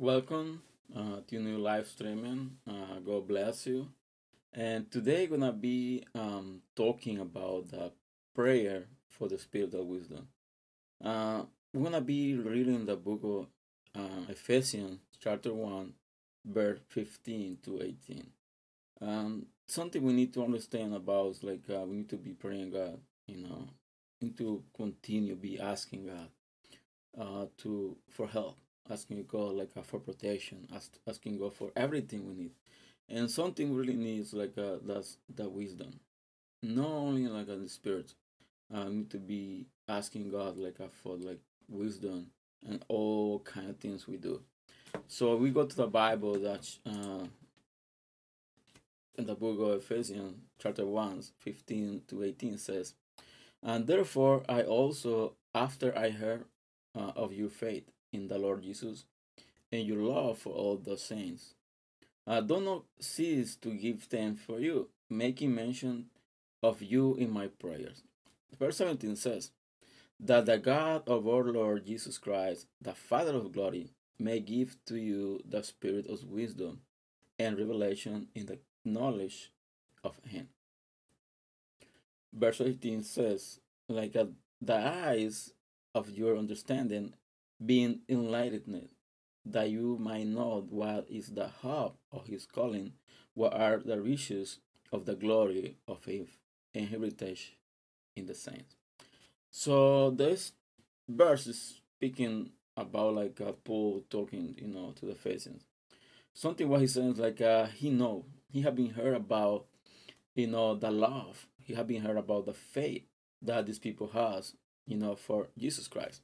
Welcome uh, to new live streaming. Uh, God bless you. And today gonna be um, talking about the prayer for the spirit of wisdom. Uh, we're gonna be reading the book of uh, Ephesians, chapter one, verse fifteen to eighteen. Um, something we need to understand about is like uh, we need to be praying God, you know, need to continue be asking God uh, to for help asking God like uh, for protection, ask, asking God for everything we need. And something really needs like uh, that's the wisdom. Not only like uh, the spirit, uh, need to be asking God like uh, for like wisdom and all kind of things we do. So we go to the Bible that uh, in the book of Ephesians, chapter 1, 15 to 18 says, And therefore I also, after I heard uh, of your faith in the Lord Jesus and your love for all the saints. I do not cease to give thanks for you, making mention of you in my prayers. Verse 17 says, That the God of our Lord Jesus Christ, the Father of glory, may give to you the spirit of wisdom and revelation in the knowledge of Him. Verse 18 says, Like a, the eyes of your understanding being enlightened, that you might know what is the hope of his calling, what are the riches of the glory of his heritage in the saints. So this verse is speaking about like uh, Paul talking, you know, to the Ephesians. Something what he says like uh, he know he have been heard about, you know, the love. He have been heard about the faith that these people has, you know, for Jesus Christ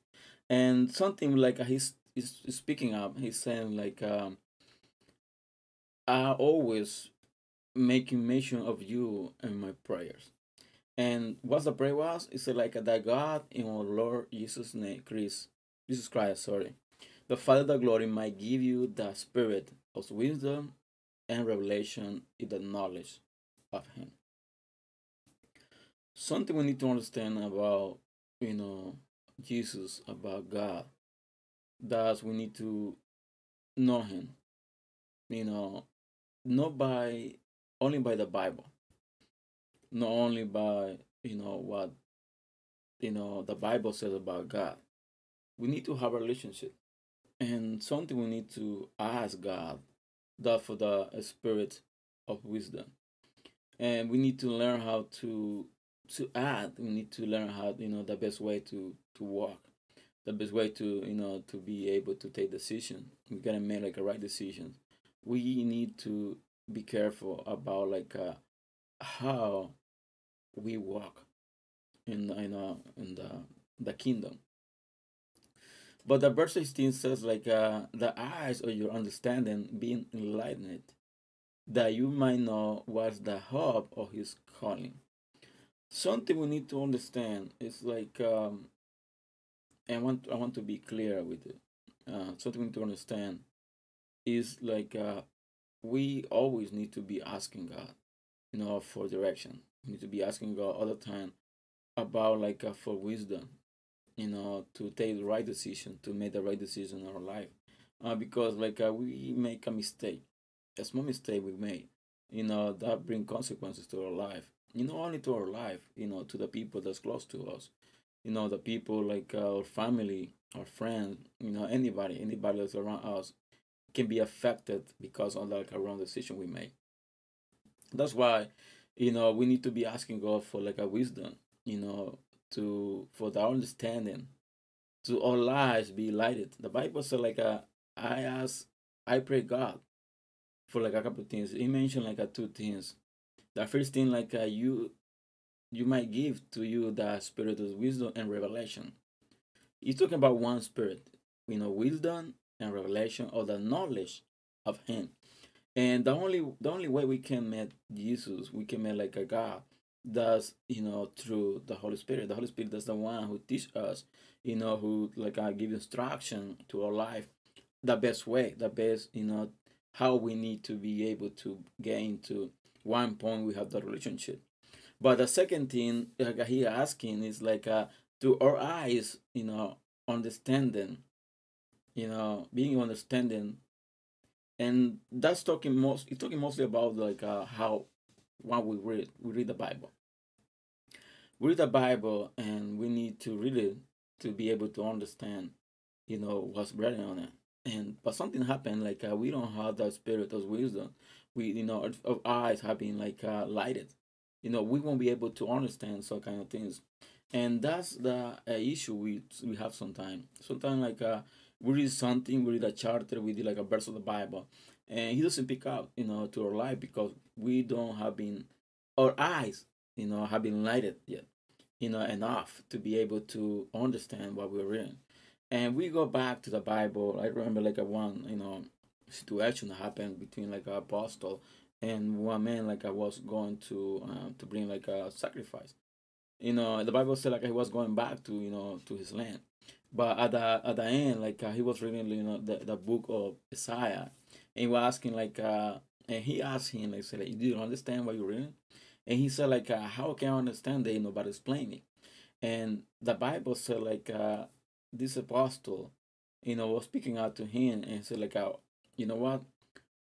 and something like he's, he's speaking up. He's saying like um, i always making mention of you in my prayers. And what's the prayer was it's like that god in our lord jesus name christ jesus christ sorry. The father of glory might give you the spirit of wisdom and revelation in the knowledge of him. Something we need to understand about you know Jesus, about God, that we need to know Him. You know, not by only by the Bible, not only by you know what you know the Bible says about God. We need to have a relationship, and something we need to ask God that for the spirit of wisdom, and we need to learn how to to add we need to learn how you know the best way to to walk the best way to you know to be able to take decision. We gotta make like a right decision. We need to be careful about like uh, how we walk in in uh, in the the kingdom. But the verse 16 says like uh, the eyes of your understanding being enlightened that you might know what's the hope of his calling something we need to understand is like um I want I want to be clear with it. Uh, something we need to understand is like uh, we always need to be asking God, you know, for direction. We need to be asking God all the time about like uh, for wisdom, you know, to take the right decision, to make the right decision in our life. Uh, because like uh, we make a mistake, a small mistake we made, you know, that bring consequences to our life you know, only to our life, you know, to the people that's close to us, you know, the people like our family, our friends, you know, anybody, anybody that's around us can be affected because of like a wrong decision we make. That's why, you know, we need to be asking God for like a wisdom, you know, to for the understanding, to our lives be lighted. The Bible said like a, I ask, I pray God for like a couple of things. He mentioned like a two things the first thing like uh, you you might give to you the spirit of wisdom and revelation. He's talking about one spirit you know wisdom and revelation or the knowledge of him. And the only the only way we can meet jesus we can meet like a god does you know through the holy spirit. The holy spirit is the one who teach us you know who like uh, give instruction to our life the best way the best you know how we need to be able to get into one point we have the relationship. But the second thing like he asking is like uh, to our eyes, you know, understanding, you know, being understanding and that's talking most. It's talking mostly about like uh, how when we read we read the Bible. We read the Bible, and we need to read it to be able to understand, you know, what's written on it. And but something happened, like uh, we don't have that spirit of wisdom. We, you know, our, eyes have been like uh, lighted. You know, we won't be able to understand some kind of things and that's the uh, issue we we have sometimes. Sometimes like uh, we read something, we read a charter, we read like a verse of the Bible, and he doesn't pick up, you know, to our life because we don't have been, our eyes, you know, have been lighted yet, you know, enough to be able to understand what we're reading. And we go back to the Bible. I remember like a one, you know, situation happened between like an apostle and one man like I was going to um, to bring like a sacrifice. You know the bible said like he was going back to you know to his land. But at the at the end like uh, he was reading you know the, the book of isaiah and he was asking like uh and he asked him like said like, do you understand what you're reading? And he said like uh, how can i understand that you know but explain it? And the bible said like uh this apostle you know was speaking out to him and said like uh, you know what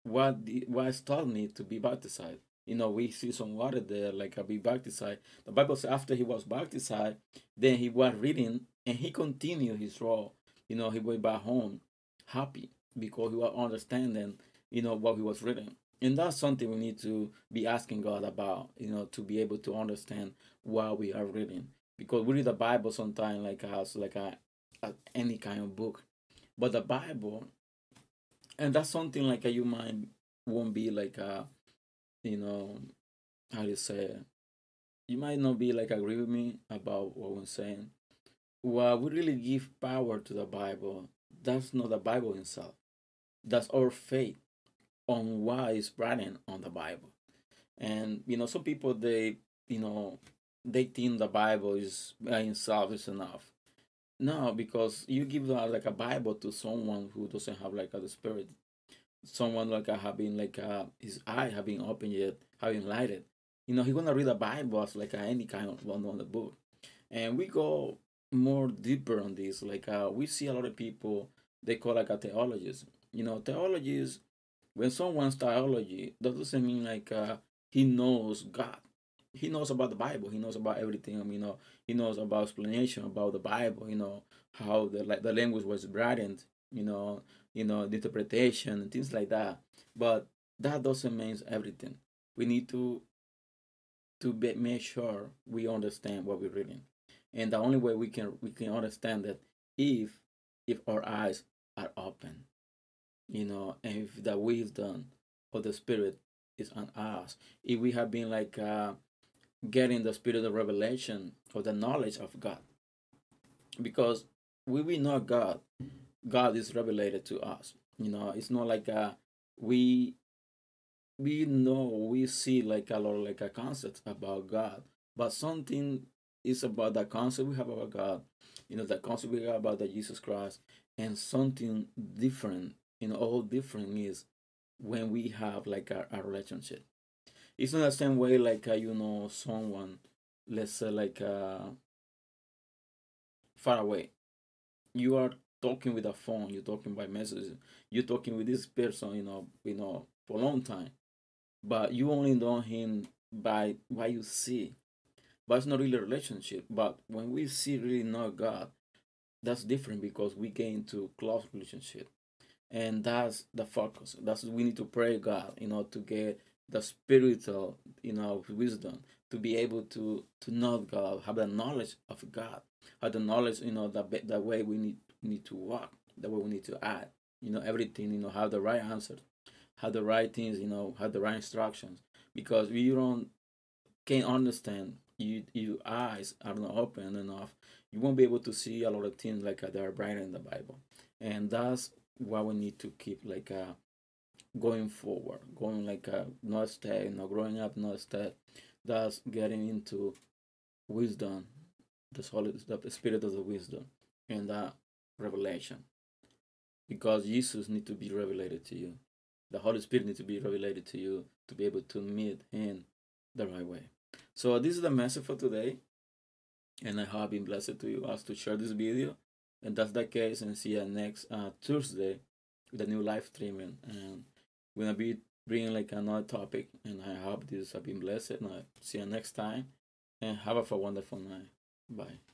what the, what taught me to be baptized you know, we see some water there, like a be baptized. The Bible says after he was baptized, then he was reading and he continued his role. You know, he went back home happy because he was understanding, you know, what he was reading. And that's something we need to be asking God about, you know, to be able to understand what we are reading. Because we read the Bible sometimes like us like a, a any kind of book. But the Bible and that's something like a, you might won't be like a you know, how you say? You might not be like agree with me about what I'm saying. What we really give power to the Bible, that's not the Bible itself. That's our faith on why is written on the Bible. And you know, some people they you know they think the Bible is by itself is enough. No, because you give like a Bible to someone who doesn't have like a, spirit someone like uh, having like uh, his eye having opened yet, having lighted. You know, he gonna read a Bible as like uh, any kind of one on the book, and we go more deeper on this. Like uh, we see a lot of people they call like a theologist. You know, theologies. When someone's theology, that doesn't mean like uh, he knows God. He knows about the Bible. He knows about everything. Mean, you know, he knows about explanation about the Bible. You know how the like the language was written. You know you know, the interpretation and things like that. But that doesn't mean everything. We need to to be, make sure we understand what we're reading, and the only way we can we can understand that if if our eyes are open, you know, and if the wisdom of the Spirit is on us, if we have been like uh, getting the spirit of revelation or the knowledge of God, because we will know God God is revelated to us. You know, it's not like uh, we we know we see like a lot like a concept about God, but something is about the concept we have about God. You know, the concept we have about the Jesus Christ, and something different. You know, all different is when we have like a, a relationship. It's not the same way like uh, you know someone, let's say like uh, far away. You are talking with a phone, you're talking by messages you're talking with this person, you know, you know, for a long time. But you only know him by what you see. But it's not really a relationship. But when we see really know God, that's different because we get into close relationship. And that's the focus. That's we need to pray God, you know, to get the spiritual, you know, wisdom to be able to to know God, have the knowledge of God, have the knowledge, you know, the the way we need need to walk, the way we need to act. You know, everything, you know, have the right answer, have the right things, you know, have the right instructions. Because you don't can't understand, you your eyes are not open enough, you won't be able to see a lot of things like uh, that are bright in the Bible. And that's what we need to keep like uh going forward, going like a uh, not stay, know, growing up, not stay. That's getting into wisdom, the solid, the spirit of the wisdom, and that revelation because Jesus need to be revelated to you. The Holy Spirit needs to be revelated to you to be able to meet Him the right way. So this is the message for today, and I have been blessed to you as to share this video. And that's the case, and see you next uh, Thursday with a new live streaming. And gonna be bringing like another topic, and I hope this has been blessed. And I see you next time, and have a wonderful night. Bye.